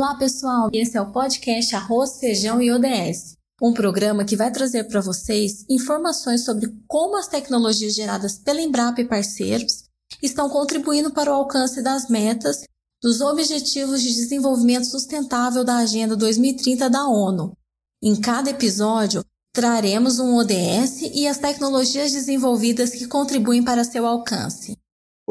Olá, pessoal! Esse é o podcast Arroz, Feijão e ODS, um programa que vai trazer para vocês informações sobre como as tecnologias geradas pela Embrapa e parceiros estão contribuindo para o alcance das metas dos Objetivos de Desenvolvimento Sustentável da Agenda 2030 da ONU. Em cada episódio, traremos um ODS e as tecnologias desenvolvidas que contribuem para seu alcance.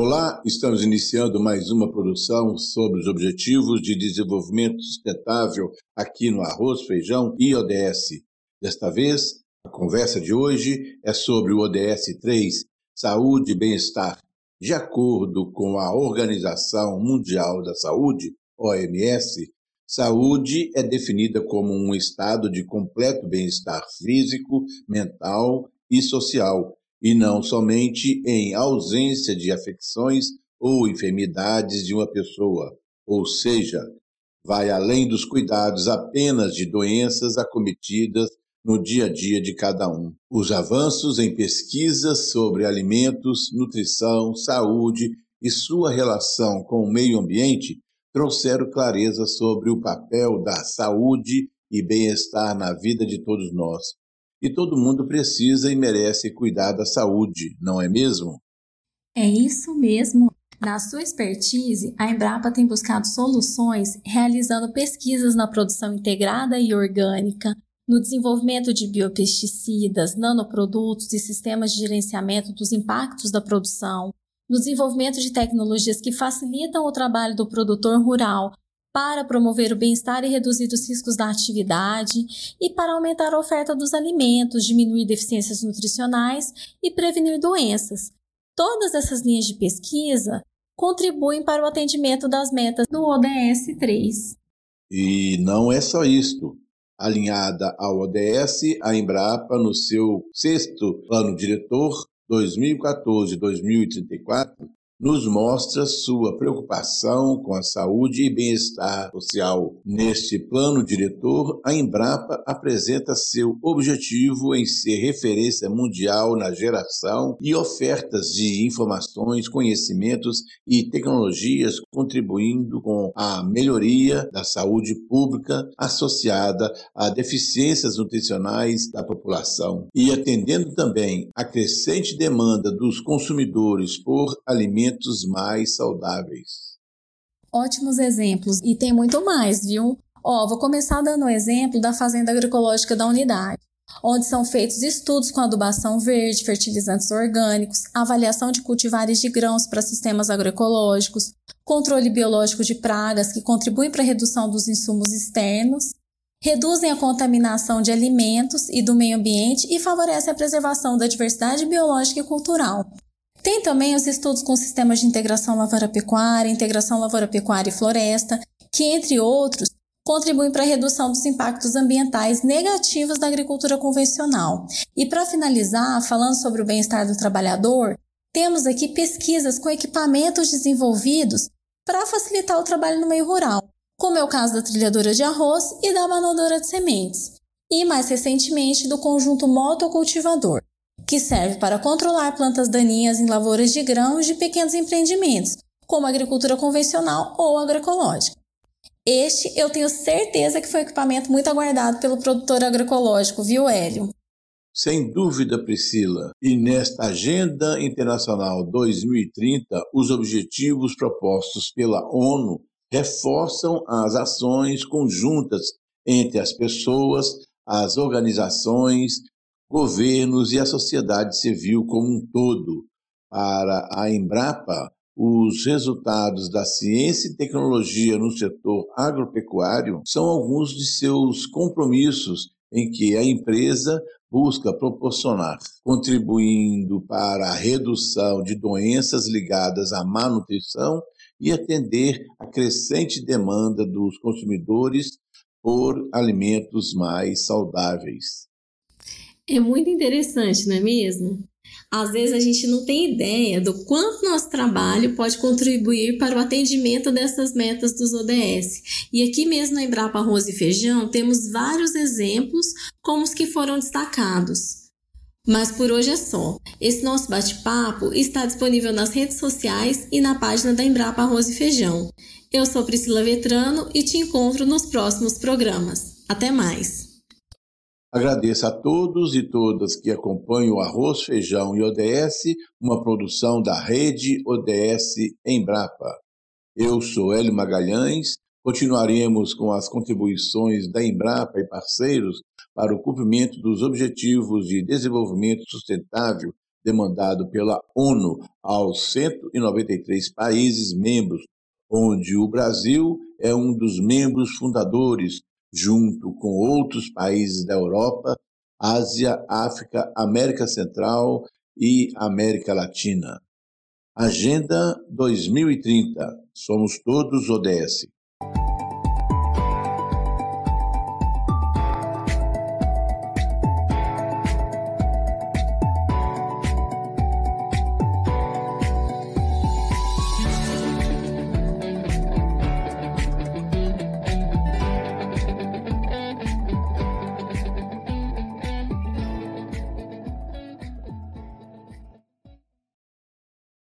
Olá, estamos iniciando mais uma produção sobre os Objetivos de Desenvolvimento Sustentável aqui no Arroz, Feijão e ODS. Desta vez, a conversa de hoje é sobre o ODS 3, Saúde e Bem-Estar. De acordo com a Organização Mundial da Saúde, OMS, saúde é definida como um estado de completo bem-estar físico, mental e social, e não somente em ausência de afecções ou enfermidades de uma pessoa, ou seja, vai além dos cuidados apenas de doenças acometidas no dia a dia de cada um. Os avanços em pesquisas sobre alimentos, nutrição, saúde e sua relação com o meio ambiente trouxeram clareza sobre o papel da saúde e bem-estar na vida de todos nós, e todo mundo precisa e merece cuidar da saúde, não é mesmo? É isso mesmo. Na sua expertise, a Embrapa tem buscado soluções realizando pesquisas na produção integrada e orgânica, no desenvolvimento de biopesticidas, nanoprodutos e sistemas de gerenciamento dos impactos da produção, no desenvolvimento de tecnologias que facilitam o trabalho do produtor rural para promover o bem-estar e reduzir os riscos da atividade e para aumentar a oferta dos alimentos, diminuir deficiências nutricionais e prevenir doenças. Todas essas linhas de pesquisa contribuem para o atendimento das metas do ODS 3. E não é só isto. Alinhada ao ODS, a Embrapa, no seu sexto plano diretor 2014-2034, nos mostra sua preocupação com a saúde e bem-estar social. Neste plano diretor, a Embrapa apresenta seu objetivo em ser referência mundial na geração e ofertas de informações, conhecimentos e tecnologias, contribuindo com a melhoria da saúde pública associada a deficiências nutricionais da população e atendendo também a crescente demanda dos consumidores por alimentos alimentos mais saudáveis. Ótimos exemplos e tem muito mais, viu? Ó, vou começar dando um exemplo da fazenda agroecológica da unidade, onde são feitos estudos com adubação verde, fertilizantes orgânicos, avaliação de cultivares de grãos para sistemas agroecológicos, controle biológico de pragas que contribuem para a redução dos insumos externos, reduzem a contaminação de alimentos e do meio ambiente e favorecem a preservação da diversidade biológica e cultural. Tem também os estudos com sistemas de integração lavoura-pecuária, integração lavoura-pecuária e floresta, que, entre outros, contribuem para a redução dos impactos ambientais negativos da agricultura convencional. E para finalizar, falando sobre o bem-estar do trabalhador, temos aqui pesquisas com equipamentos desenvolvidos para facilitar o trabalho no meio rural, como é o caso da trilhadora de arroz e da manodora de sementes, e mais recentemente do conjunto motocultivador que serve para controlar plantas daninhas em lavouras de grãos de pequenos empreendimentos, como agricultura convencional ou agroecológica. Este eu tenho certeza que foi um equipamento muito aguardado pelo produtor agroecológico, viu, Hélio? Sem dúvida, Priscila. E nesta Agenda Internacional 2030, os objetivos propostos pela ONU reforçam as ações conjuntas entre as pessoas, as organizações, governos e a sociedade civil como um todo. Para a Embrapa, os resultados da ciência e tecnologia no setor agropecuário são alguns de seus compromissos em que a empresa busca proporcionar, contribuindo para a redução de doenças ligadas à má nutrição e atender a crescente demanda dos consumidores por alimentos mais saudáveis. É muito interessante, não é mesmo? Às vezes a gente não tem ideia do quanto nosso trabalho pode contribuir para o atendimento dessas metas dos ODS. E aqui mesmo na Embrapa Arroz e Feijão temos vários exemplos como os que foram destacados. Mas por hoje é só. Esse nosso bate-papo está disponível nas redes sociais e na página da Embrapa Arroz e Feijão. Eu sou Priscila Vetrano e te encontro nos próximos programas. Até mais! Agradeço a todos e todas que acompanham o Arroz, Feijão e ODS, uma produção da rede ODS Embrapa. Eu sou Hélio Magalhães. Continuaremos com as contribuições da Embrapa e parceiros para o cumprimento dos Objetivos de Desenvolvimento Sustentável demandado pela ONU aos 193 países membros, onde o Brasil é um dos membros fundadores, junto com outros países da Europa, Ásia, África, América Central e América Latina. Agenda 2030. Somos todos ODS.